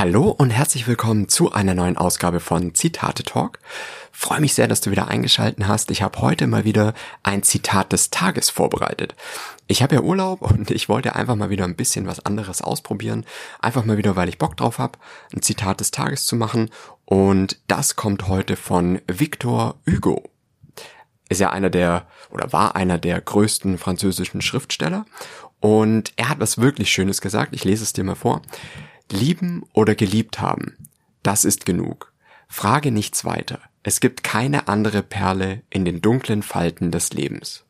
Hallo und herzlich willkommen zu einer neuen Ausgabe von Zitate Talk. Freue mich sehr, dass du wieder eingeschalten hast. Ich habe heute mal wieder ein Zitat des Tages vorbereitet. Ich habe ja Urlaub und ich wollte einfach mal wieder ein bisschen was anderes ausprobieren. Einfach mal wieder, weil ich Bock drauf habe, ein Zitat des Tages zu machen. Und das kommt heute von Victor Hugo. Ist ja einer der oder war einer der größten französischen Schriftsteller. Und er hat was wirklich Schönes gesagt. Ich lese es dir mal vor. Lieben oder geliebt haben, das ist genug. Frage nichts weiter. Es gibt keine andere Perle in den dunklen Falten des Lebens.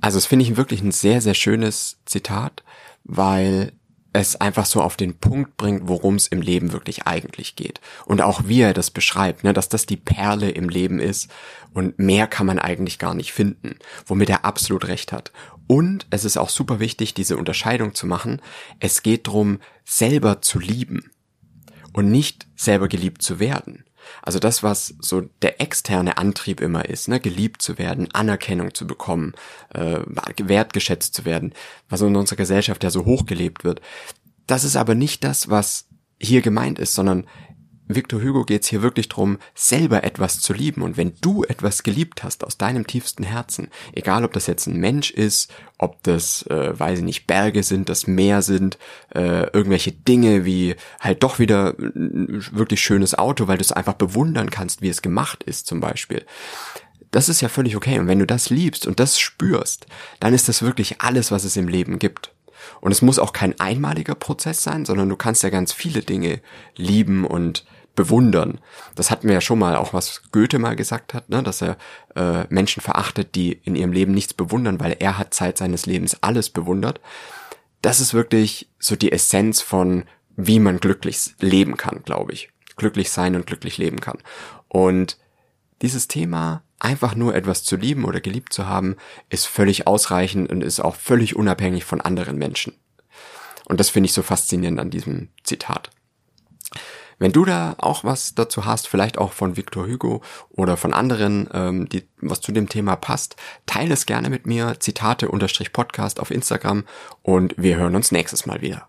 Also es finde ich wirklich ein sehr, sehr schönes Zitat, weil es einfach so auf den Punkt bringt, worum es im Leben wirklich eigentlich geht. Und auch wie er das beschreibt, ne, dass das die Perle im Leben ist und mehr kann man eigentlich gar nicht finden, womit er absolut recht hat. Und es ist auch super wichtig, diese Unterscheidung zu machen. Es geht darum, selber zu lieben und nicht selber geliebt zu werden. Also das, was so der externe Antrieb immer ist, ne, geliebt zu werden, Anerkennung zu bekommen, äh, wertgeschätzt zu werden, was in unserer Gesellschaft ja so hochgelebt wird. Das ist aber nicht das, was hier gemeint ist, sondern Victor Hugo geht es hier wirklich drum, selber etwas zu lieben. Und wenn du etwas geliebt hast aus deinem tiefsten Herzen, egal ob das jetzt ein Mensch ist, ob das, äh, weiß ich nicht, Berge sind, das Meer sind, äh, irgendwelche Dinge wie halt doch wieder ein wirklich schönes Auto, weil du es einfach bewundern kannst, wie es gemacht ist zum Beispiel. Das ist ja völlig okay. Und wenn du das liebst und das spürst, dann ist das wirklich alles, was es im Leben gibt. Und es muss auch kein einmaliger Prozess sein, sondern du kannst ja ganz viele Dinge lieben und bewundern. Das hatten wir ja schon mal, auch was Goethe mal gesagt hat, ne, dass er äh, Menschen verachtet, die in ihrem Leben nichts bewundern, weil er hat Zeit seines Lebens alles bewundert. Das ist wirklich so die Essenz von, wie man glücklich leben kann, glaube ich. Glücklich sein und glücklich leben kann. Und dieses Thema, einfach nur etwas zu lieben oder geliebt zu haben, ist völlig ausreichend und ist auch völlig unabhängig von anderen Menschen. Und das finde ich so faszinierend an diesem Zitat. Wenn du da auch was dazu hast, vielleicht auch von Victor Hugo oder von anderen, ähm, die was zu dem Thema passt, teile es gerne mit mir, Zitate-Podcast auf Instagram und wir hören uns nächstes Mal wieder.